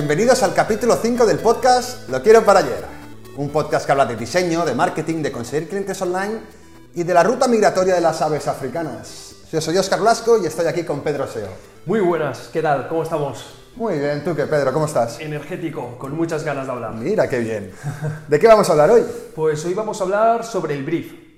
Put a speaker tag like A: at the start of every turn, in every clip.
A: bienvenidos al capítulo 5 del podcast Lo quiero para ayer. Un podcast que habla de diseño, de marketing, de conseguir clientes online y de la ruta migratoria de las aves africanas. Yo soy Oscar Blasco y estoy aquí con Pedro Seo.
B: Muy buenas, ¿qué tal? ¿Cómo estamos?
A: Muy bien, ¿tú qué, Pedro? ¿Cómo estás?
B: Energético, con muchas ganas de hablar.
A: Mira qué bien. ¿De qué vamos a hablar hoy?
B: Pues hoy vamos a hablar sobre el brief.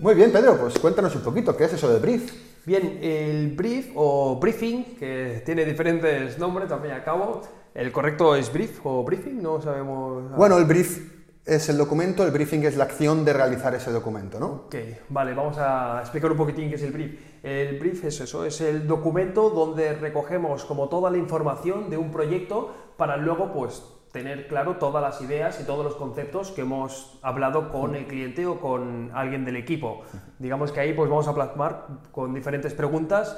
A: Muy bien, Pedro, pues cuéntanos un poquito, ¿qué es eso de brief?
B: Bien, el brief o briefing, que tiene diferentes nombres también a cabo, el correcto es brief o briefing, no sabemos...
A: Bueno, el brief es el documento, el briefing es la acción de realizar ese documento, ¿no?
B: Ok, vale, vamos a explicar un poquitín qué es el brief. El brief es eso, es el documento donde recogemos como toda la información de un proyecto para luego pues tener claro todas las ideas y todos los conceptos que hemos hablado con el cliente o con alguien del equipo. Digamos que ahí pues vamos a plasmar con diferentes preguntas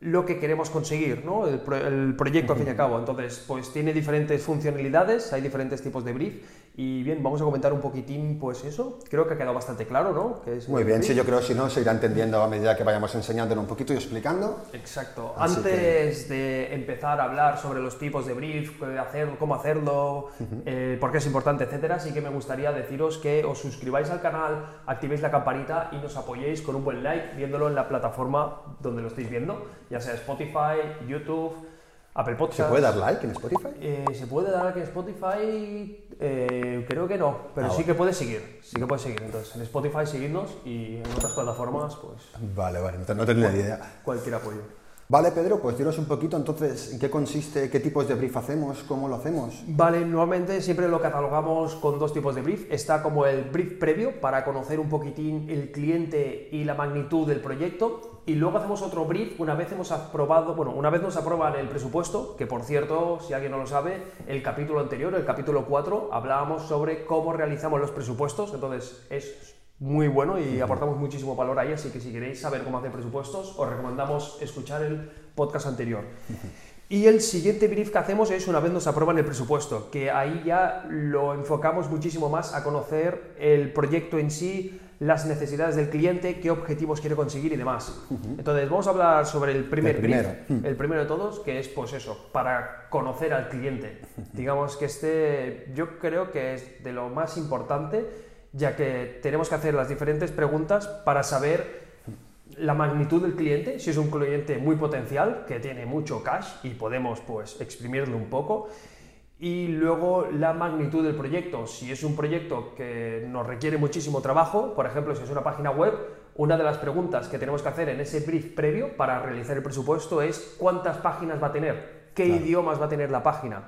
B: lo que queremos conseguir, ¿no? el, el proyecto al fin y al cabo. Entonces, pues tiene diferentes funcionalidades, hay diferentes tipos de brief y bien, vamos a comentar un poquitín, pues eso. Creo que ha quedado bastante claro, ¿no?
A: Que es Muy bien, sí, yo creo que si no se irá entendiendo a medida que vayamos enseñándolo un poquito y explicando.
B: Exacto. Antes de empezar a hablar sobre los tipos de brief, hacer, cómo hacerlo, eh, por qué es importante, etcétera, sí que me gustaría deciros que os suscribáis al canal, activéis la campanita y nos apoyéis con un buen like viéndolo en la plataforma donde lo estéis viendo, ya sea Spotify, YouTube Apple Podcast.
A: ¿Se puede dar like en Spotify?
B: Eh, se puede dar like en Spotify, eh, creo que no, pero ah, sí que puedes seguir, sí que puedes seguir. Entonces, en Spotify seguirnos y en otras plataformas, pues...
A: Vale, vale, no tenía ni idea.
B: Cualquier apoyo.
A: Vale, Pedro, pues dinos un poquito entonces en qué consiste, qué tipos de brief hacemos, cómo lo hacemos.
B: Vale, normalmente siempre lo catalogamos con dos tipos de brief. Está como el brief previo para conocer un poquitín el cliente y la magnitud del proyecto. Y luego hacemos otro brief una vez hemos aprobado, bueno, una vez nos aprueban el presupuesto, que por cierto, si alguien no lo sabe, el capítulo anterior, el capítulo 4, hablábamos sobre cómo realizamos los presupuestos. Entonces es muy bueno y aportamos muchísimo valor ahí, así que si queréis saber cómo hacer presupuestos, os recomendamos escuchar el podcast anterior. Y el siguiente brief que hacemos es una vez nos aprueban el presupuesto, que ahí ya lo enfocamos muchísimo más a conocer el proyecto en sí, las necesidades del cliente, qué objetivos quiere conseguir y demás. Entonces, vamos a hablar sobre el primer brief, el primero de todos, que es pues eso, para conocer al cliente. Digamos que este yo creo que es de lo más importante ya que tenemos que hacer las diferentes preguntas para saber la magnitud del cliente, si es un cliente muy potencial, que tiene mucho cash y podemos pues exprimirlo un poco, y luego la magnitud del proyecto, si es un proyecto que nos requiere muchísimo trabajo, por ejemplo, si es una página web, una de las preguntas que tenemos que hacer en ese brief previo para realizar el presupuesto es cuántas páginas va a tener, qué idiomas va a tener la página.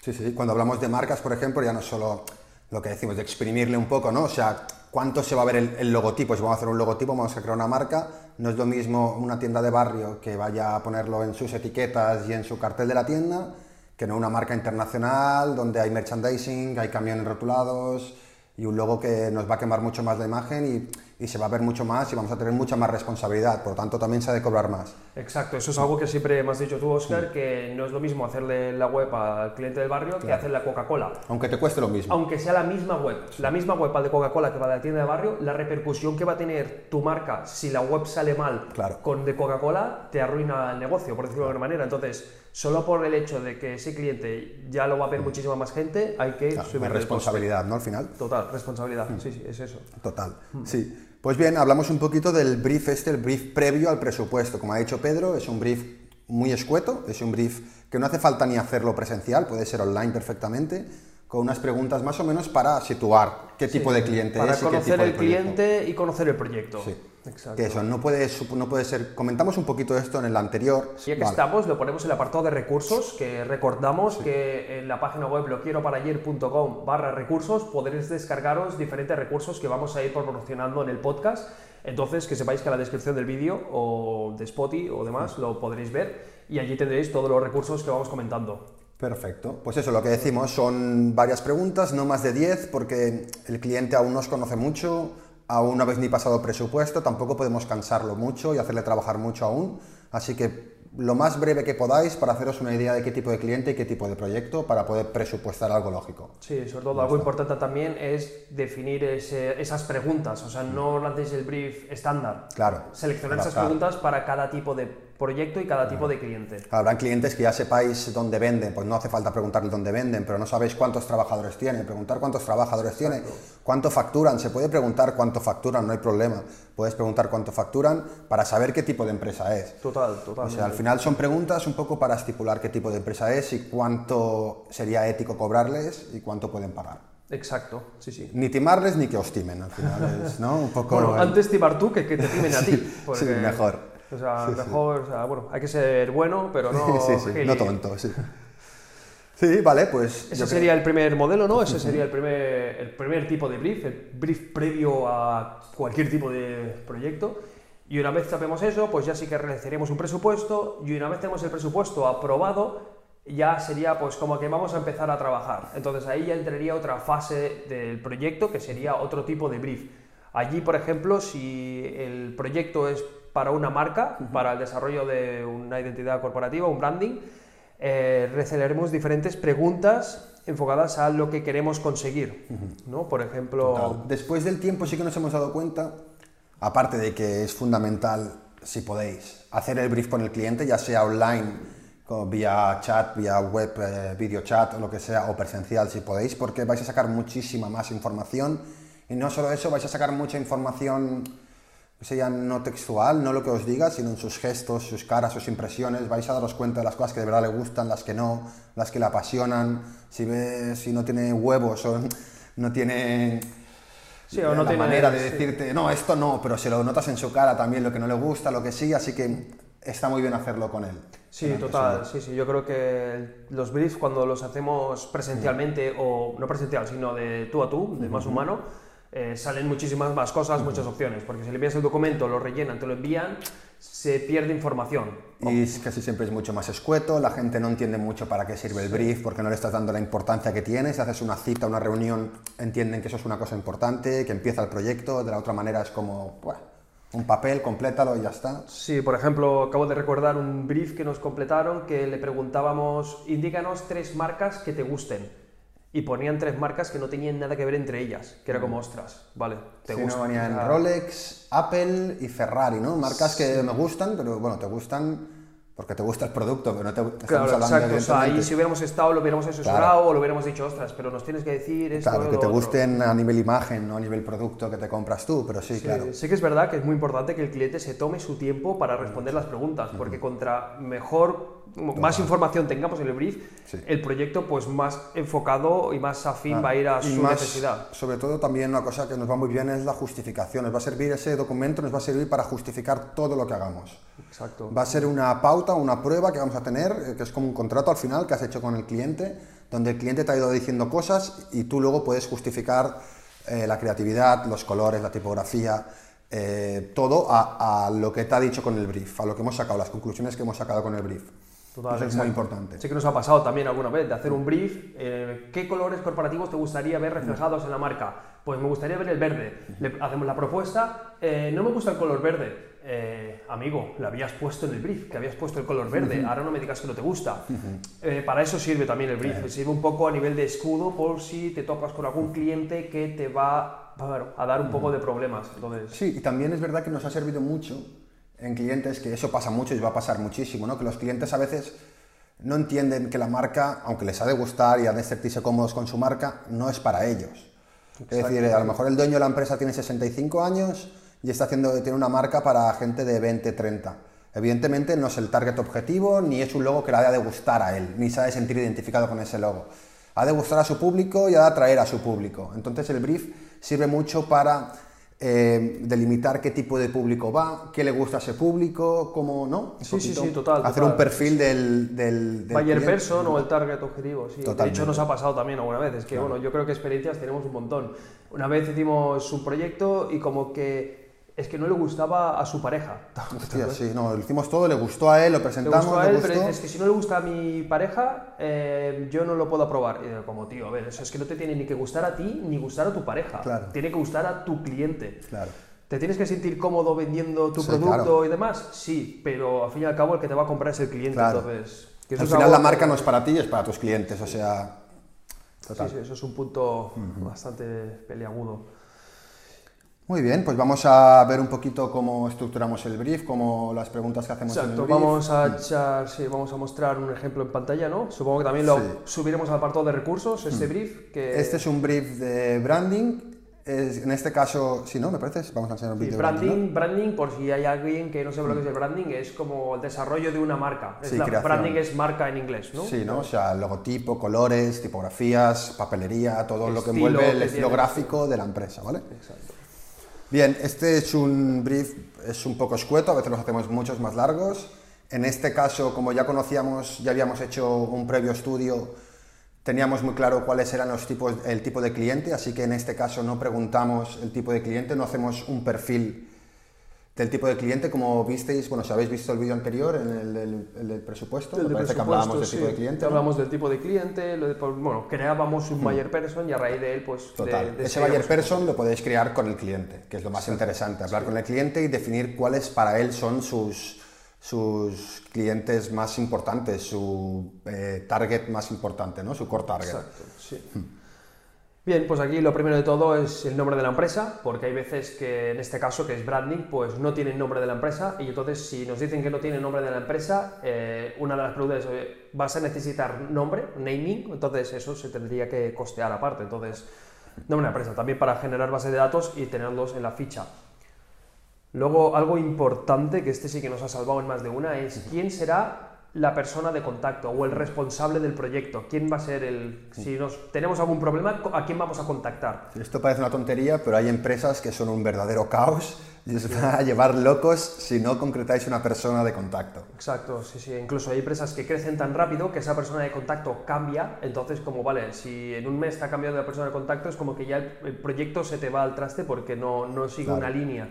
A: Sí, sí, cuando hablamos de marcas, por ejemplo, ya no solo lo que decimos, de exprimirle un poco, ¿no? O sea, ¿cuánto se va a ver el, logotipo? Si vamos a hacer un logotipo, vamos a crear una marca, no es lo mismo una tienda de barrio que vaya a ponerlo en sus etiquetas y en su cartel de la tienda, que no una marca internacional donde hay merchandising, hay camiones rotulados y un logo que nos va a quemar mucho más la imagen y y se va a ver mucho más y vamos a tener mucha más responsabilidad, por lo tanto también se ha de cobrar más.
B: Exacto, eso es algo que siempre me has dicho tú, Oscar, que no es lo mismo hacerle la web al cliente del barrio que hacerle la Coca-Cola.
A: Aunque te cueste lo mismo.
B: Aunque sea la misma web, la misma web al de Coca-Cola que va de la tienda de barrio, la repercusión que va a tener tu marca si la web sale mal con de Coca-Cola te arruina el negocio, por decirlo de alguna manera. Entonces, solo por el hecho de que ese cliente ya lo va a ver muchísima más gente, hay que
A: subir responsabilidad, ¿no? Al final.
B: Total, responsabilidad, mm. sí, sí, es eso.
A: Total, mm. sí. Pues bien, hablamos un poquito del brief este, el brief previo al presupuesto. Como ha dicho Pedro, es un brief muy escueto, es un brief que no hace falta ni hacerlo presencial, puede ser online perfectamente, con unas preguntas más o menos para situar qué tipo de cliente
B: es. Para conocer el cliente y conocer el proyecto.
A: Sí. Que eso, no puede, no puede ser... Comentamos un poquito esto en el anterior.
B: Ya que estamos, lo ponemos en el apartado de recursos, que recordamos que en la página web loquieroparayer.com barra recursos podréis descargaros diferentes recursos que vamos a ir proporcionando en el podcast. Entonces, que sepáis que en la descripción del vídeo o de Spotify o demás lo podréis ver y allí tendréis todos los recursos que vamos comentando.
A: Perfecto. Pues eso, lo que decimos son varias preguntas, no más de 10, porque el cliente aún nos conoce mucho, aún no habéis ni pasado presupuesto, tampoco podemos cansarlo mucho y hacerle trabajar mucho aún. Así que lo más breve que podáis para haceros una idea de qué tipo de cliente y qué tipo de proyecto para poder presupuestar algo lógico.
B: Sí, sobre todo algo importante también es definir esas preguntas, o sea, no lancéis el brief estándar.
A: Claro.
B: Seleccionar esas preguntas para cada tipo de proyecto y cada tipo de cliente.
A: Habrán clientes que ya sepáis dónde venden, pues no hace falta preguntarles dónde venden, pero no sabéis cuántos trabajadores tienen. Preguntar cuántos trabajadores tienen, cuánto facturan. Se puede preguntar cuánto facturan, no hay problema. Puedes preguntar cuánto facturan para saber qué tipo de empresa es.
B: Total, total.
A: O sea, al final son preguntas un poco para estipular qué tipo de empresa es y cuánto sería ético cobrarles y cuánto pueden pagar.
B: Exacto, sí, sí.
A: Ni timarles ni que os timen, al final es, ¿no? Un poco...
B: Bueno, antes timar tú que que te timen a ti.
A: sí,
B: porque-
A: mejor.
B: O sea,
A: Sí, sí.
B: mejor, o sea, bueno, hay que ser bueno, pero no
A: sí, sí, no tonto, sí. Sí, vale, pues...
B: Ese sería el primer modelo, ¿no? Ese sería el primer, el primer tipo de brief, el brief previo a cualquier tipo de proyecto. Y una vez sabemos eso, pues ya sí que realizaremos un presupuesto y una vez tenemos el presupuesto aprobado, ya sería pues como que vamos a empezar a trabajar. Entonces ahí ya entraría otra fase del proyecto que sería otro tipo de brief. Allí, por ejemplo, si el proyecto es para una marca, para el desarrollo de una identidad corporativa, un branding, eh, diferentes preguntas enfocadas a lo que queremos conseguir. ¿no? Por ejemplo,
A: Total. Después del tiempo sí que nos hemos dado cuenta, aparte de que es fundamental, si podéis, hacer el brief con el cliente, ya sea online, vía chat, vía web, eh, video chat o lo que sea, o presencial si podéis, porque vais a sacar muchísima más información. Y no solo eso, vais a sacar mucha información sea no textual, no lo que os diga, sino en sus gestos, sus caras, sus impresiones. Vais a daros cuenta de las cosas que de verdad le gustan, las que no, las que le apasionan. Si ve, si no tiene huevos o no tiene
B: Sí, o no
A: la
B: tiene-
A: manera de
B: sí.
A: decirte, no, esto no, pero se lo notas en su cara también lo que no le gusta, lo que sí, así que está muy bien hacerlo con él.
B: Sí, total, sí, sí. Yo creo que los briefs cuando los hacemos presencialmente o no presencial, sino de tú a tú, de más humano, eh, salen muchísimas más cosas, muchas opciones. Porque si le envías el documento, lo rellenan, te lo envían, se pierde información.
A: Y casi siempre es mucho más escueto, la gente no entiende mucho para qué sirve el brief porque no le estás dando la importancia que tiene. Si haces una cita, una reunión, entienden que eso es una cosa importante, que empieza el proyecto, de la otra manera es como, bueno, un papel, complétalo y ya está.
B: Sí, por ejemplo, acabo de recordar un brief que nos completaron que le preguntábamos, indícanos tres marcas que te gusten. Y ponían tres marcas que no tenían nada que ver entre ellas, que era como, ostras, vale, te
A: Si
B: gusta.
A: no,
B: sea,
A: Rolex, Apple y Ferrari, ¿no? Marcas que me gustan, pero bueno, te gustan porque te gusta el producto, pero no te estamos
B: Claro,
A: hablando
B: exacto. O sea, ahí si hubiéramos estado, lo hubiéramos asesorado
A: Claro.
B: o lo hubiéramos dicho, ostras, pero nos tienes que decir esto.
A: Claro, que te
B: otro".
A: gusten a nivel imagen, no a nivel producto que te compras tú, pero sí,
B: Sí,
A: claro.
B: sí que es verdad que es muy importante que el cliente se tome su tiempo para responder las preguntas, porque contra mejor, más información tengamos en el brief,
A: Sí.
B: el proyecto pues más enfocado y más afín
A: Ah,
B: va a ir a su
A: más,
B: necesidad.
A: Sobre todo también una cosa que nos va muy bien es la justificación. Nos va a servir ese documento, nos va a servir para justificar todo lo que hagamos.
B: Exacto.
A: Va a ser una pauta, una prueba que vamos a tener, eh, que es como un contrato al final que has hecho con el cliente, donde el cliente te ha ido diciendo cosas y tú luego puedes justificar eh, la creatividad, los colores, la tipografía, eh, todo a, a lo que te ha dicho con el brief, a lo que hemos sacado, las conclusiones que hemos sacado con el brief.
B: Total,
A: Eso es muy importante.
B: Sí que nos ha pasado también alguna vez de hacer un brief. eh, ¿Qué colores corporativos te gustaría ver reflejados en la marca? Pues me gustaría ver el verde. Le hacemos la propuesta. no me gusta el color verde. Eh, amigo, lo habías puesto en el brief, que habías puesto el color verde. Ahora no me digas que no te gusta. Eh, para eso sirve también el brief. Sirve un poco a nivel de escudo por si te tocas con algún cliente que te va a dar un poco de problemas. Entonces,
A: Sí, y también es verdad que nos ha servido mucho en clientes, que eso pasa mucho y va a pasar muchísimo, ¿no? Que los clientes a veces no entienden que la marca, aunque les ha de gustar y han de sentirse cómodos con su marca, no es para ellos. Es decir, a lo mejor el dueño de la empresa tiene 65 años y está haciendo, tiene una marca para gente de 20, 30. Evidentemente no es el target objetivo, ni es un logo que le haya de gustar a él, ni se ha de sentir identificado con ese logo. Ha de gustar a su público y ha de atraer a su público. Entonces el brief sirve mucho para eh, delimitar qué tipo de público va, qué le gusta a ese público, cómo no. Un
B: Sí, sí,
A: poquito
B: sí, total,
A: Hacer
B: total.
A: un perfil del, del, del
B: Buyer person o el target objetivo, sí. De
A: Totalmente.
B: hecho, nos ha pasado también alguna vez. Es que, bueno, yo creo que experiencias tenemos un montón. Una vez hicimos un proyecto y como que es que no le gustaba a su pareja.
A: Hostia, sí, no, lo hicimos todo, le gustó a él, lo
B: Le
A: presentamos,
B: gustó a
A: le
B: él,
A: gustó.
B: pero dices que si no le gusta a mi pareja, eh, yo no lo puedo aprobar. Y como, tío, a ver, eso es que no te tiene ni que gustar a ti ni gustar a tu pareja.
A: Claro.
B: Tiene que gustar a tu cliente.
A: Claro.
B: ¿Te tienes que sentir cómodo vendiendo tu
A: Sí,
B: producto
A: claro.
B: y demás? Sí, pero al fin y al cabo el que te va a comprar es el cliente.
A: Claro.
B: Entonces, que
A: Al
B: es
A: final la
B: que-
A: marca no es para ti, es para tus clientes, o sea... Total.
B: Sí, sí, eso es un punto bastante peliagudo.
A: Muy bien, pues vamos a ver un poquito cómo estructuramos el brief, cómo las preguntas que hacemos en el
B: Exacto,
A: brief.
B: vamos a echar, sí, vamos a mostrar un ejemplo en pantalla, ¿no? Supongo que también lo
A: Sí.
B: subiremos al apartado de recursos, este brief, que
A: Este es un brief de branding. Es- en este caso, sí, ¿no? Me parece. Vamos a enseñar un de branding.
B: branding, branding, por si hay alguien que no sabe lo que es el branding, es como el desarrollo de una marca. Es la- branding es marca en inglés, ¿no?
A: Sí, ¿no? O sea, logotipo, colores, tipografías, papelería, todo lo que envuelve el
B: que
A: estilo gráfico de la empresa, ¿vale?
B: Exacto.
A: Bien, este es un brief, es un poco escueto, a veces los hacemos muchos más largos. En este caso, como ya conocíamos, ya habíamos hecho un previo estudio, teníamos muy claro cuáles eran los tipos, el tipo de cliente, así que en este caso no preguntamos el tipo de cliente, no hacemos un perfil del tipo de cliente, como visteis, bueno, si habéis visto el vídeo anterior, en el, presupuesto, me parece que hablábamos del
B: sí.
A: tipo de cliente. Hmm.
B: Del tipo de cliente, lo de- pues, bueno, creábamos un buyer person y a raíz de él, pues...
A: Total.
B: de-
A: Ese buyer person lo podéis crear con el cliente, que es lo más interesante, hablar con el cliente y definir cuáles para él son sus, sus clientes más importantes, su eh, target más importante, ¿no? su core target.
B: Exacto, sí. Bien, pues aquí lo primero de todo es el nombre de la empresa, porque hay veces que en este caso, que es branding, pues no tiene nombre de la empresa y entonces si nos dicen que no tiene nombre de la empresa, eh, una de las preguntas es, oye, ¿vas a necesitar nombre, naming? Entonces eso se tendría que costear aparte. Entonces, nombre de la empresa, también para generar base de datos y tenerlos en la ficha. Luego, algo importante, que este sí que nos ha salvado en más de una, es quién será la persona de contacto o el responsable del proyecto. ¿Quién va a ser el... Si nos tenemos algún problema, ¿a quién vamos a contactar?
A: Esto parece una tontería, pero hay empresas que son un verdadero caos y os van a llevar locos si no concretáis una persona de contacto.
B: Exacto, sí, sí. Incluso hay empresas que crecen tan rápido que esa persona de contacto cambia. Entonces, como vale, si en un mes te ha cambiado la persona de contacto, es como que ya el, el proyecto se te va al traste porque no, no sigue
A: Claro.
B: una línea.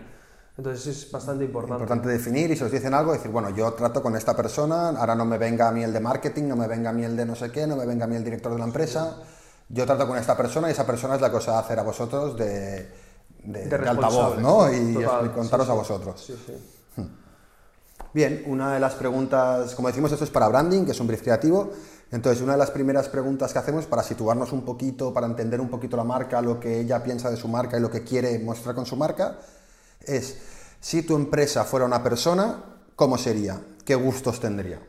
B: Entonces es bastante importante.
A: Importante definir y si os dicen algo, decir, bueno, yo trato con esta persona, ahora no me venga a mí el de marketing, no me venga a mí el de no sé qué, no me venga a mí el director de la empresa, yo trato con esta persona y esa persona es la que os va a hacer a vosotros de, de,
B: De
A: de altavoz, ¿no?
B: sí,
A: Y
B: total,
A: expli- contaros
B: sí,
A: a
B: sí.
A: vosotros.
B: Sí, sí.
A: Bien, una de las preguntas, como decimos, esto es para branding, que es un brief creativo. Entonces, una de las primeras preguntas que hacemos para situarnos un poquito, para entender un poquito la marca, lo que ella piensa de su marca y lo que quiere mostrar con su marca, es, si tu empresa fuera una persona, ¿cómo sería? ¿Qué gustos tendría?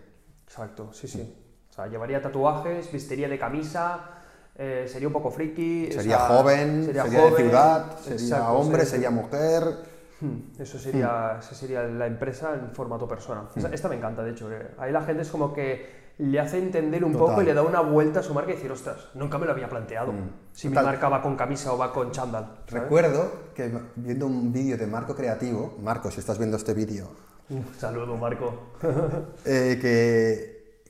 B: Exacto, sí, sí. O sea, llevaría tatuajes, vistería de camisa, eh, sería un poco friki. o
A: Sería
B: sea,
A: joven, sería, de
B: joven,
A: ciudad, sería
B: exacto,
A: hombre,
B: sería-
A: sería mujer.
B: Hmm, Eso sería, esa sería la empresa en formato persona. Esa- Esta me encanta, de hecho. que Ahí la gente es como que le hace entender un
A: Total.
B: poco y le da una vuelta a su marca y decir, ostras, nunca me lo había planteado. Si mi
A: Total.
B: marca va con camisa o va con chándal. ¿sabes?
A: Recuerdo que viendo un vídeo de Marco Creativo, Marco, si estás viendo este vídeo,
B: saludo, Marco.
A: eh, que,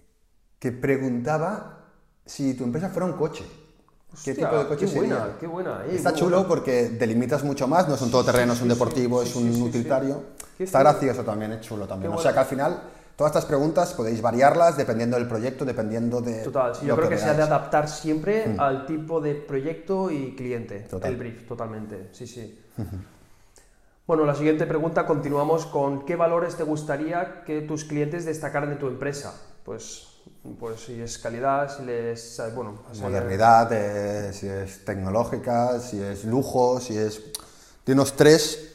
A: que preguntaba si tu empresa fuera un coche. ¿Qué tipo de coche
B: qué
A: sería?
B: buena, qué buena. eh,
A: Está chulo
B: buena.
A: porque delimitas mucho más, no es un todoterreno, es un
B: sí, sí,
A: deportivo,
B: sí,
A: es
B: sí,
A: un
B: sí, sí.
A: utilitario. Está gracioso también, es chulo también.
B: Qué
A: O sea que al final, todas estas preguntas podéis variarlas dependiendo del proyecto, dependiendo de.
B: Total, sí,
A: lo
B: yo creo que, se ha de adaptar siempre al tipo de proyecto y cliente,
A: Total.
B: el brief, totalmente, sí, sí. bueno, la siguiente pregunta, continuamos con ¿qué valores te gustaría que tus clientes destacaran de tu empresa? Pues, pues si es calidad, si les... Bueno,
A: Modernidad, eh, si es tecnológica, si es lujo, si es... Dinos tres,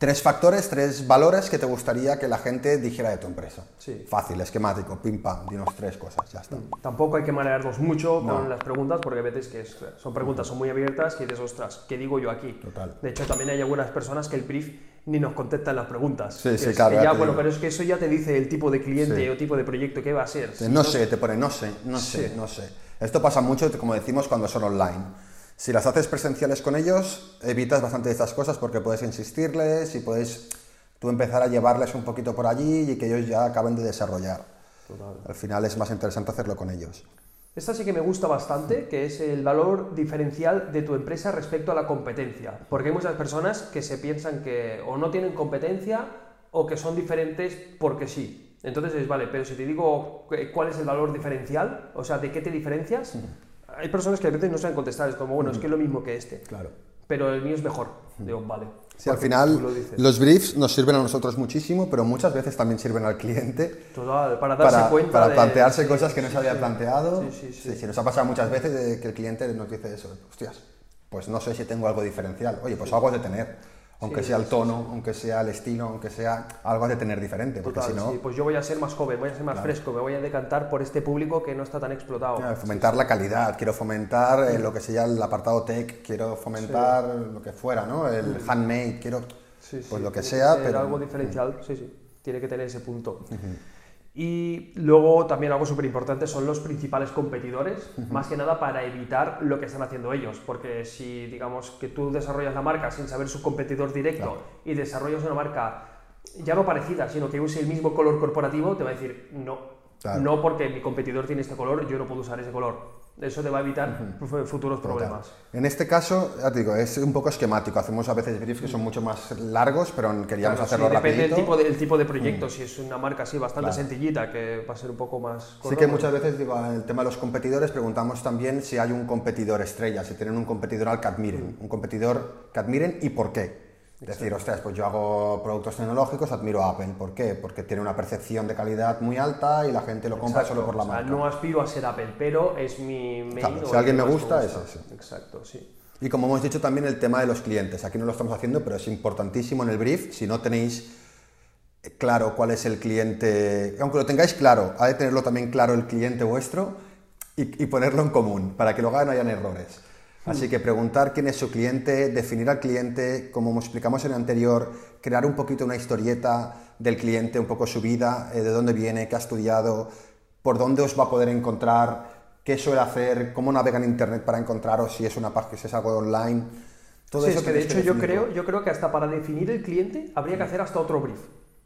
A: tres factores, tres valores que te gustaría que la gente dijera de tu empresa.
B: Sí.
A: Fácil, esquemático, pim pam, dinos tres cosas, ya está.
B: Tampoco hay que marearnos mucho
A: No.
B: con las preguntas porque a veces que es- son preguntas son muy abiertas y dices, ostras, ¿qué digo yo aquí?
A: Total.
B: De hecho, también hay algunas personas que el brief ni nos contestan las preguntas.
A: Sí, sí,
B: es
A: claro, ya
B: bueno,
A: digo.
B: pero es que eso ya te dice el tipo de cliente
A: Sí.
B: o tipo de proyecto que va a ser. Si
A: No sé, te pone no sé, no sé, no sé. Esto pasa mucho, como decimos, cuando son online. Si las haces presenciales con ellos, evitas bastante de estas cosas porque puedes insistirles y puedes tú empezar a llevarles un poquito por allí y que ellos ya acaben de desarrollar. Al final es más interesante hacerlo con ellos.
B: Esta sí que me gusta bastante, que es el valor diferencial de tu empresa respecto a la competencia. Porque hay muchas personas que se piensan que o no tienen competencia o que son diferentes porque sí. Entonces es, vale, pero si te digo cu- cuál es el valor diferencial, o sea, ¿de qué te diferencias? Hay personas que a veces no saben contestar, es como, bueno, es que es lo mismo que este,
A: Claro.
B: pero el mío es mejor. Digo, vale.
A: Sí, al
B: lo
A: final
B: dices.
A: los briefs nos sirven a nosotros muchísimo, pero muchas veces también sirven al cliente
B: Total, para darse
A: para,
B: cuenta
A: para
B: de-
A: plantearse
B: sí,
A: cosas que no
B: sí,
A: se había
B: sí.
A: planteado.
B: Sí, sí, sí.
A: Sí, nos ha pasado muchas veces de que el cliente nos dice eso, hostias, pues no sé si tengo algo diferencial. Oye, pues algo has de tener. Aunque
B: Sí,
A: sea el
B: sí,
A: tono, aunque sea el estilo, aunque sea algo has de tener diferente, porque
B: Total,
A: si no,
B: pues yo voy a ser más joven, voy a ser más fresco, me voy a decantar por este público que no está tan explotado.
A: Fomentar la calidad, quiero fomentar eh, lo que sea el apartado tech, quiero fomentar lo que fuera, ¿no? El handmade, quiero
B: Sí,
A: pues lo que sea, pero
B: algo diferencial, sí, sí, tiene que tener ese punto. Y luego también algo súper importante son los principales competidores, más que nada para evitar lo que están haciendo ellos, porque si digamos que tú desarrollas la marca sin saber su competidor directo y desarrollas una marca ya no parecida, sino que use el mismo color corporativo, te va a decir no,
A: Claro.
B: no porque mi competidor tiene este color, yo no puedo usar ese color. Eso te va a evitar fu- futuros problemas.
A: En este caso, ya te digo, es un poco esquemático. Hacemos a veces briefs que son mucho más largos, pero queríamos
B: Claro,
A: hacerlo
B: sí, depende del tipo, de, el tipo de proyecto. Si es una marca así bastante
A: Claro.
B: sencillita, que va a ser un poco más...
A: Sí que muchas veces, digo, en el tema de los competidores, preguntamos también si hay un competidor estrella, si tienen un competidor al que admiren, un competidor que admiren y por qué. Decir, ostras, pues yo hago productos tecnológicos, admiro a Apple. ¿Por qué? Porque tiene una percepción de calidad muy alta y la gente lo compra
B: Exacto,
A: solo por la
B: o sea,
A: marca.
B: no aspiro a ser Apple, pero es mi main
A: Claro, si alguien me
B: más
A: gusta, es ese.
B: Exacto, sí.
A: Y como hemos dicho también el tema de los clientes, aquí no lo estamos haciendo, pero es importantísimo en el brief, si no tenéis claro cuál es el cliente, aunque lo tengáis claro, ha de tenerlo también claro el cliente vuestro y, y ponerlo en común, para que luego no hayan errores. Así que preguntar quién es su cliente, definir al cliente, como explicamos en el anterior, crear un poquito una historieta del cliente, un poco su vida, eh, de dónde viene, qué ha estudiado, por dónde os va a poder encontrar, qué suele hacer, cómo navega en internet para encontraros, si es una página, si es algo online. Todo
B: Sí,
A: eso
B: es que de hecho yo creo, yo creo que hasta para definir el cliente habría que hacer hasta otro brief.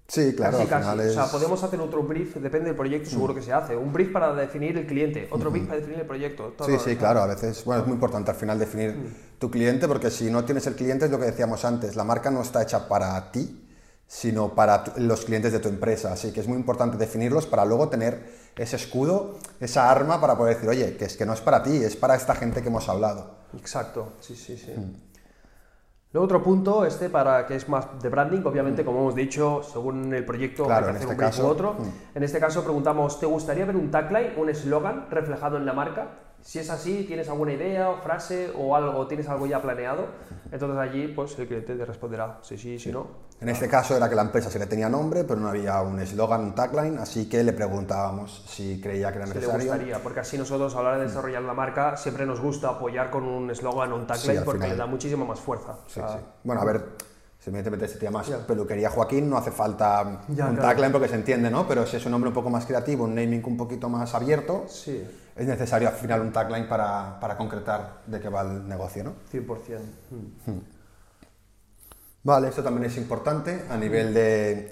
A: Sí, claro,
B: casi,
A: al final
B: casi.
A: es...
B: O sea, podemos hacer otro brief, depende del proyecto, seguro que se hace. Un brief para definir el cliente, otro brief para definir el proyecto. todo-
A: Sí, sí, claro, a veces, bueno, es muy importante al final definir
B: Mm.
A: tu cliente porque si no tienes el cliente es lo que decíamos antes, la marca no está hecha para ti, sino para los clientes de tu empresa, así que es muy importante definirlos para luego tener ese escudo, esa arma para poder decir, oye, que es que no es para ti, es para esta gente que hemos hablado.
B: Exacto, sí, sí, sí. Luego otro punto, este para que es más de branding, obviamente, como hemos dicho, según el proyecto
A: Claro,
B: hay
A: en
B: que hacer
A: este
B: un brief u
A: caso,
B: otro.
A: mm.
B: En este caso preguntamos, ¿te gustaría ver un tagline, un eslogan reflejado en la marca? Si es así, ¿tienes alguna idea o frase o algo, tienes algo ya planeado? Entonces allí, pues el cliente te responderá, sí, sí, sí, no.
A: En este caso era que la empresa se le tenía nombre, pero no había un eslogan, un tagline, así que le preguntábamos si creía que era
B: Si le
A: necesario.
B: gustaría, porque así nosotros a la hora de desarrollar la marca siempre nos gusta apoyar con un eslogan o un tagline
A: al
B: porque
A: final.
B: le da muchísima más fuerza.
A: Sí,
B: O sea,
A: sí. Bueno, a ver, evidentemente se llama
B: Ya.
A: peluquería Joaquín, no hace falta un
B: claro.
A: tagline porque se entiende, ¿no? Pero si es un nombre un poco más creativo, un naming un poquito más abierto,
B: Sí,
A: es necesario al final un tagline para, para concretar de qué va el negocio, ¿no?
B: 100%. Mm.
A: Vale, esto también es importante a nivel de...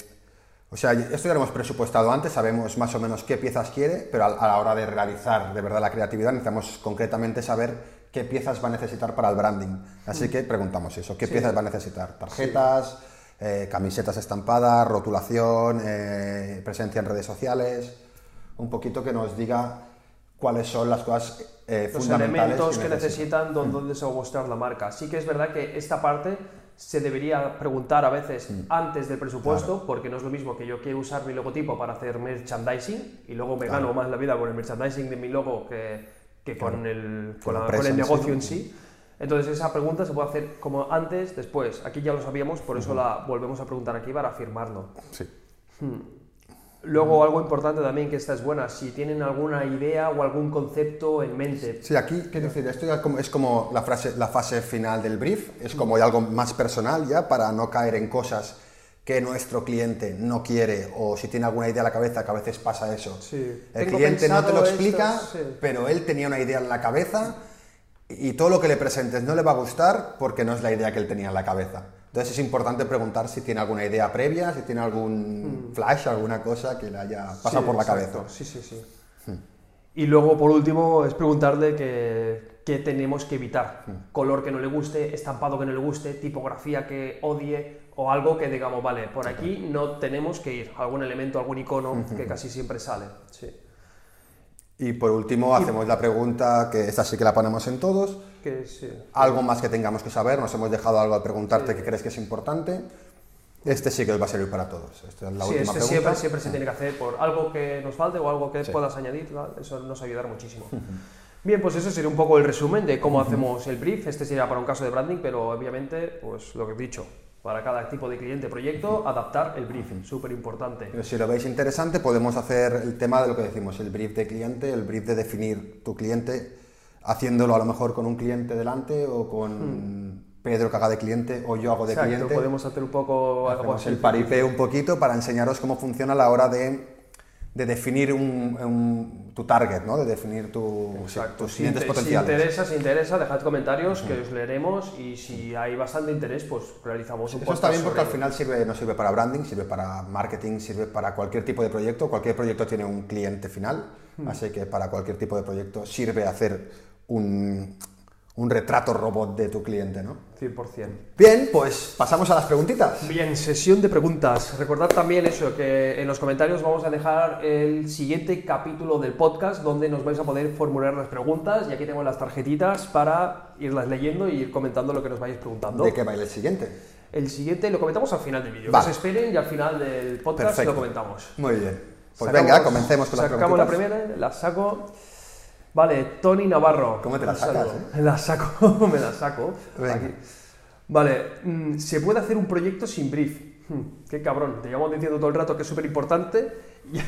A: O sea, esto ya lo hemos presupuestado antes, sabemos más o menos qué piezas quiere, pero a la hora de realizar de verdad la creatividad necesitamos concretamente saber qué piezas va a necesitar para el branding. Así que preguntamos eso, ¿qué
B: Sí.
A: piezas va a necesitar? Tarjetas, eh, camisetas estampadas, rotulación, eh, presencia en redes sociales, un poquito que nos diga cuáles son las cosas eh,
B: Los
A: fundamentales
B: elementos que
A: necesita.
B: necesitan dónde, dónde se va a mostrar la marca. Sí que es verdad que esta parte se debería preguntar a veces antes del presupuesto, porque no es lo mismo que yo quiero usar mi logotipo para hacer merchandising y luego me gano más la vida con el merchandising de mi logo que, que con, el, con,
A: la
B: el negocio en sí. Entonces esa pregunta se puede hacer como antes, después. Aquí ya lo sabíamos, por eso la volvemos a preguntar aquí para afirmarlo.
A: Sí.
B: Luego algo importante también que esta es buena, si tienen alguna idea o algún concepto en mente.
A: Sí, aquí, quiero decir, esto ya como- es como la, frase, la fase final del brief, es como algo más personal ya para no caer en cosas que nuestro cliente no quiere o si tiene alguna idea en la cabeza, que a veces pasa eso.
B: Sí.
A: El
B: Tengo
A: cliente no te lo explica,
B: esto, sí.
A: pero él tenía una idea en la cabeza y todo lo que le presentes no le va a gustar porque no es la idea que él tenía en la cabeza. Entonces es importante preguntar si tiene alguna idea previa, si tiene algún flash, alguna cosa que le haya pasado
B: Hmm. Sí,
A: por la
B: exacto.
A: cabeza.
B: Sí, sí, sí. Y luego, por último, es preguntarle que, qué tenemos que evitar. Color que no le guste, estampado que no le guste, tipografía que odie o algo que digamos, vale, por aquí no tenemos que ir. Algún elemento, algún icono que casi siempre sale. Sí.
A: Y por último hacemos la pregunta, que esta sí que la ponemos en todos,
B: Que sí.
A: algo más que tengamos que saber, nos hemos dejado algo a preguntarte que crees que es importante. Este sí que os va a servir para todos. Esta es la
B: Sí,
A: última
B: este
A: pregunta.
B: siempre, siempre se tiene que hacer por algo que nos falte o algo que
A: Sí.
B: puedas añadir, eso nos ayudará muchísimo. Bien, pues eso sería un poco el resumen de cómo hacemos el brief. Este sería para un caso de branding, pero obviamente, pues lo que he dicho, para cada tipo de cliente proyecto, adaptar el briefing, súper importante.
A: Pero si lo veis interesante, podemos hacer el tema de lo que decimos, el brief de cliente, el brief de definir tu cliente, haciéndolo a lo mejor con un cliente delante o con Pedro que haga de cliente o yo hago de
B: Exacto,
A: cliente.
B: podemos hacer un poco algo
A: Hacemos
B: así.
A: el paripé un poquito para enseñaros cómo funciona a la hora de, de definir un, un- tu target, ¿no? de definir tu,
B: Exacto.
A: tus clientes
B: inte- si
A: potenciales.
B: interesa, si interesa, dejad comentarios que os leeremos y si hay bastante interés, pues realizamos un
A: Eso está bien porque al final sirve, no sirve para branding, sirve para marketing, sirve para cualquier tipo de proyecto. Cualquier proyecto tiene un cliente final,
B: Hmm.
A: así que para cualquier tipo de proyecto sirve hacer un, un retrato robot de tu cliente, ¿no?
B: 100%.
A: Bien, pues pasamos a las preguntitas.
B: Bien, sesión de preguntas. Recordad también eso, que en los comentarios vamos a dejar el siguiente capítulo del podcast donde nos vais a poder formular las preguntas y aquí tengo las tarjetitas para irlas leyendo y ir comentando lo que nos vayáis preguntando.
A: ¿De qué va el siguiente?
B: El siguiente lo comentamos al final del vídeo.
A: Vale.
B: Que se esperen y al final del podcast
A: Perfecto.
B: lo comentamos.
A: Muy bien. Pues
B: Sacamos-
A: venga, comencemos con las
B: Sacamos la primera, la saco. Vale, Tony Navarro.
A: ¿Cómo te la sacas, eh?
B: La saco, me la saco. Aquí. Vale, mm, ¿se puede hacer un proyecto sin brief? Hmm, qué cabrón, te llevamos diciendo todo el rato que es súper importante.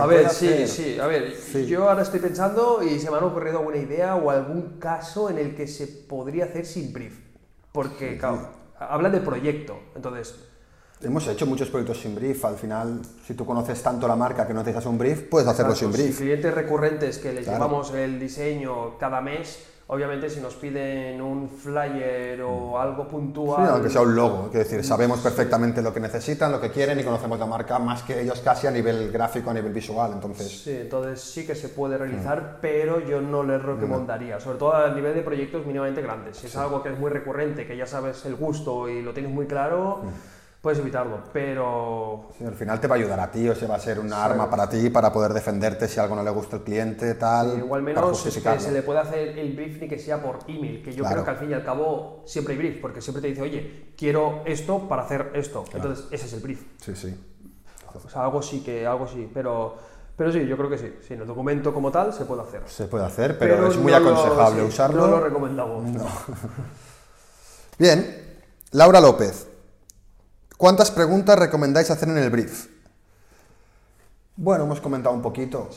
B: A ver, sí,
A: hacer.
B: sí, a ver,
A: Sí.
B: yo ahora estoy pensando y se me han ocurrido alguna idea o algún caso en el que se podría hacer sin brief. Porque, claro, habla de proyecto, entonces,
A: Hemos hecho muchos proyectos sin brief. Al final, si tú conoces tanto la marca que no necesitas un brief, puedes hacerlo sin
B: Exacto,
A: brief.
B: Si clientes recurrentes que les
A: Claro.
B: llevamos el diseño cada mes, obviamente si nos piden un flyer o algo
A: Sí,
B: puntual.
A: aunque sea un logo, es decir, sabemos perfectamente lo que necesitan, lo que quieren y conocemos la marca más que ellos casi a nivel gráfico, a nivel visual. Entonces,
B: Sí, entonces sí que se puede realizar, pero yo no les recomendaría, sobre todo a nivel de proyectos mínimamente grandes. Si es algo que es muy recurrente, que ya sabes el gusto y lo tienes muy claro, puedes evitarlo, pero
A: sí, al final te va a ayudar a ti o se va a ser una arma para ti para poder defenderte si algo no le gusta al cliente, tal.
B: igual
A: para
B: menos es que se le puede hacer el brief ni que sea por email, que yo
A: Claro.
B: creo que al fin y al cabo siempre hay brief, porque siempre te dice, oye, quiero esto para hacer esto. Entonces, ese es el brief.
A: Sí, sí.
B: O sea, algo sí que, algo sí, pero, pero sí, yo creo que sí. Sí, en el documento como tal se puede hacer.
A: Se puede hacer, pero, es muy
B: no lo-
A: aconsejable
B: sí,
A: usarlo.
B: No lo recomendamos.
A: Bien, Laura López. ¿Cuántas preguntas recomendáis hacer en el brief? Bueno, hemos comentado un poquito.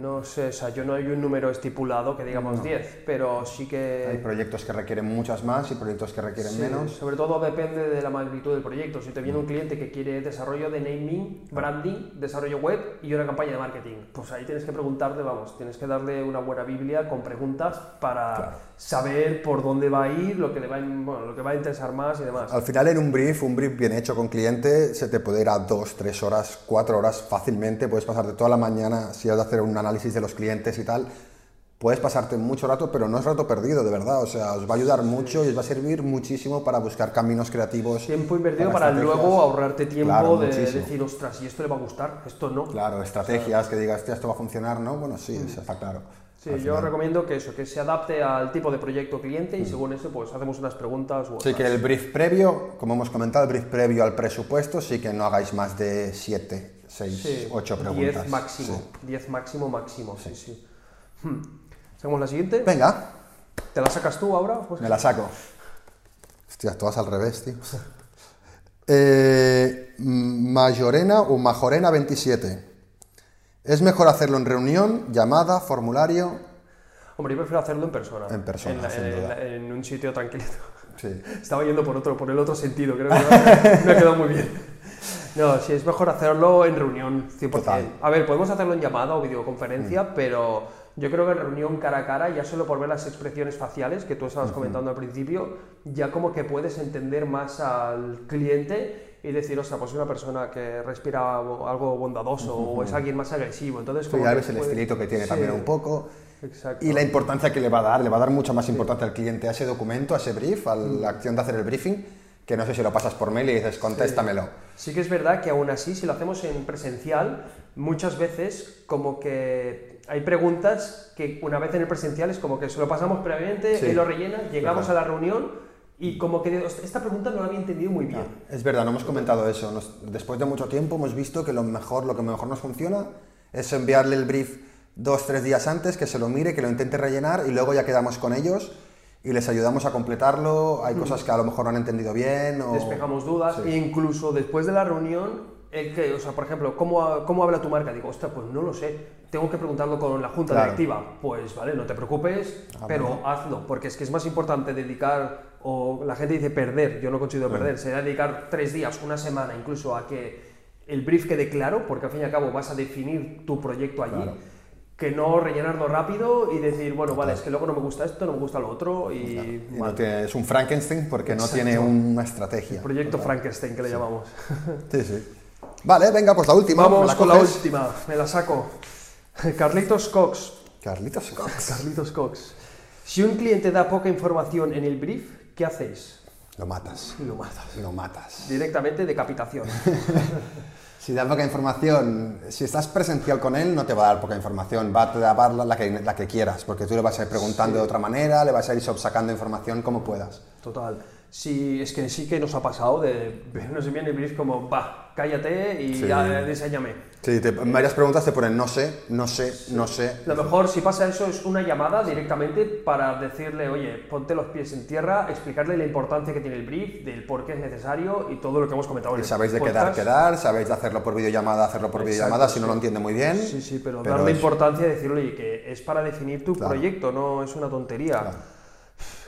B: No sé, o sea, yo no hay un número estipulado que digamos 10, pero sí que...
A: Hay proyectos que requieren muchas más y proyectos que requieren
B: Sí,
A: menos.
B: Sobre todo depende de la magnitud del proyecto. Si te viene un cliente que quiere desarrollo de naming, branding, desarrollo web y una campaña de marketing, pues ahí tienes que preguntarle, vamos, tienes que darle una buena Biblia con preguntas para
A: Claro.
B: saber por dónde va a ir, lo que le va a, bueno, lo que va a interesar más y demás.
A: Al final en un brief, un brief bien hecho con cliente, se te puede ir a dos, tres horas, cuatro horas fácilmente. Puedes pasarte toda la mañana, si has de hacer un análisis de los clientes y tal, puedes pasarte mucho rato, pero no es rato perdido, de verdad. O sea, os va a ayudar mucho y os va a servir muchísimo para buscar caminos creativos.
B: Tiempo invertido para,
A: estrategias.
B: luego ahorrarte tiempo
A: Claro,
B: de
A: muchísimo.
B: decir, ostras, y esto le va a gustar, esto no.
A: Claro, estrategias que digas, "Hostia, esto va a funcionar, ¿no? Bueno, sí, eso está claro.
B: Sí, yo
A: final.
B: recomiendo que eso, que se adapte al tipo de proyecto cliente y según eso pues hacemos unas preguntas u
A: Sí
B: otras.
A: que el brief previo, como hemos comentado, el brief previo al presupuesto, sí que no hagáis más de 7, 6,
B: Sí,
A: 8 preguntas.
B: 10 máximo,
A: Sí.
B: 10 máximo máximo, sí, sí. Hmm. ¿Hacemos la siguiente?
A: Venga,
B: ¿Te la sacas tú ahora? Pues
A: me la saco. Hostia, todas al revés, tío. Eh, Mayorena o Majorena 27. ¿Es mejor hacerlo en reunión, llamada, formulario?
B: Hombre, yo prefiero hacerlo en persona.
A: En persona,
B: En, la-
A: sin
B: en-
A: duda.
B: en un sitio tranquilito.
A: Sí.
B: Estaba yendo por otro, por el otro sentido, creo que me ha quedado muy bien. No, sí, es mejor hacerlo en reunión, 100%.
A: Total.
B: A ver, podemos hacerlo en llamada o videoconferencia,
A: Mm.
B: pero yo creo que en reunión cara a cara, ya solo por ver las expresiones faciales que tú estabas comentando al principio, ya como que puedes entender más al cliente y decir, o sea, pues es una persona que respira algo bondadoso o es alguien más agresivo. Entonces,
A: Sí,
B: como
A: ya ves el
B: puede-
A: estilito que tiene
B: Sí,
A: también un poco.
B: Exacto.
A: Y la importancia que le va a dar, le va a dar mucha más importancia al cliente a ese documento, a ese brief, a la acción de hacer el briefing, que no sé si lo pasas por mail y dices, contéstamelo.
B: Sí que es verdad que aún así, si lo hacemos en presencial, muchas veces como que hay preguntas que una vez en el presencial es como que se lo pasamos previamente,
A: Sí.
B: él lo rellena, llegamos a la reunión y como que "Ostras, esta pregunta no la había entendido muy bien.
A: Es verdad, no hemos comentado eso. Nos- después de mucho tiempo hemos visto que lo mejor, lo que mejor nos funciona es enviarle el brief dos, tres días antes, que se lo mire, que lo intente rellenar y luego ya quedamos con ellos y les ayudamos a completarlo. Hay cosas que a lo mejor no han entendido bien. O...
B: Despejamos dudas e incluso después de la reunión, el que, o sea, por ejemplo, ¿cómo, ¿cómo habla tu marca? Digo, ostras, pues no lo sé. Tengo que preguntarlo con la junta
A: Claro.
B: directiva. Pues vale, no te preocupes,
A: Ah,
B: pero
A: bueno.
B: hazlo, porque es que es más importante dedicar, o la gente dice perder, yo no considero perder, se dedicar tres días, una semana incluso a que el brief quede claro, porque al fin y al cabo vas a definir tu proyecto allí.
A: Claro.
B: Que no rellenarlo rápido y decir, bueno, vale, es que luego no me gusta esto, no me gusta lo otro y,
A: Y no tiene- es un Frankenstein porque no tiene una estrategia.
B: proyecto Frankenstein que le llamamos.
A: Sí, sí. Vale, venga, pues la última.
B: Vamos
A: ¿la
B: con la última, me la saco. Carlitos Cox.
A: Carlitos Cox.
B: Carlitos Cox. Si un cliente da poca información en el brief, ¿qué hacéis?
A: Lo matas.
B: Lo matas.
A: Lo matas.
B: Directamente decapitación.
A: Si da poca información, si estás presencial con él, no te va a dar poca información, va a dar la, la que, la que quieras, porque tú le vas a ir preguntando de otra manera, le vas a ir sacando información como puedas.
B: Total. Sí, es que sí que nos ha pasado de vernos bien el brief como, va, cállate y
A: Sí.
B: ya, eh, diseñame.
A: Sí, te- varias preguntas te ponen no sé, no sé, no sé.
B: Lo mejor si pasa eso es una llamada directamente para decirle, oye, ponte los pies en tierra, explicarle la importancia que tiene el brief, del por qué es necesario y todo lo que hemos comentado en
A: Y sabéis de quedar,
B: podcast.
A: quedar, sabéis de hacerlo por videollamada, hacerlo por
B: Exacto,
A: videollamada, si no
B: sí.
A: lo entiende muy bien.
B: Sí, sí, pero, darle
A: es-
B: importancia y decirle, oye, que es para definir tu
A: Claro.
B: proyecto, no es una tontería.
A: Claro.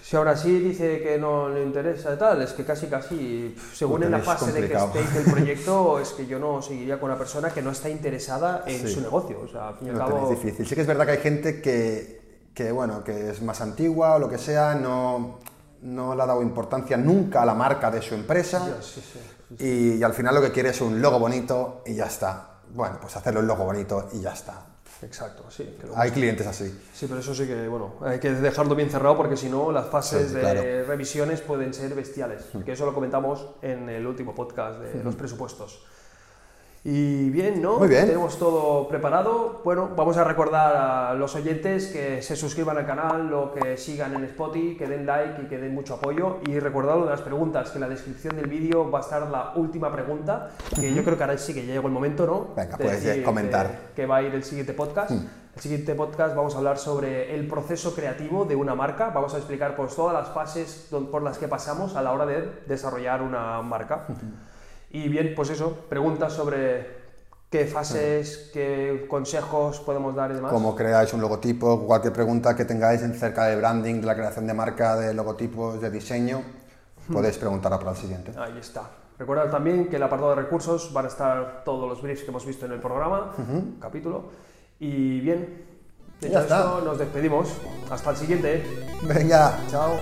B: Si ahora sí dice que no le interesa y tal, es que casi casi, según en la fase de que estéis el proyecto, es que yo no seguiría con una persona que no está interesada en
A: Sí.
B: su negocio. O sea, al fin y al cabo,
A: tenéis difícil. Sí que es verdad que hay gente que, que, bueno, que es más antigua o lo que sea, no, no le ha dado importancia nunca a la marca de su empresa
B: Ya, sí, sí.
A: y, y al final lo que quiere es un logo bonito y ya está. Bueno, pues hacerlo el logo bonito y ya está.
B: Exacto, sí. que
A: Hay clientes así.
B: Sí, pero eso sí que, bueno, hay que dejarlo bien cerrado porque si no, las fases
A: Sí,
B: de
A: claro.
B: revisiones pueden ser bestiales. Que eso lo comentamos en el último podcast de los presupuestos. Y bien, ¿no?
A: Muy bien.
B: Tenemos todo preparado. Bueno, vamos a recordar a los oyentes que se suscriban al canal, o que sigan en Spotify, que den like y que den mucho apoyo. Y recordad lo de las preguntas, que en la descripción del vídeo va a estar la última pregunta, que yo creo que ahora sí que ya llegó el momento, ¿no?
A: Venga,
B: De
A: puedes
B: decir
A: comentar.
B: Que, que va a ir el siguiente podcast. El siguiente podcast vamos a hablar sobre el proceso creativo de una marca. Vamos a explicar pues, todas las fases por las que pasamos a la hora de desarrollar una marca. Y bien, pues eso, preguntas sobre qué fases, qué consejos podemos dar y demás.
A: Cómo creáis un logotipo, cualquier pregunta que tengáis en cerca de branding, de la creación de marca, de logotipos, de diseño, podéis preguntarla para el siguiente.
B: Ahí está. Recordad también que en el apartado de recursos van a estar todos los briefs que hemos visto en el programa, capítulo. Y bien, dicho
A: Ya
B: esto,
A: está.
B: nos despedimos. Hasta el siguiente.
A: Venga,
B: Chao.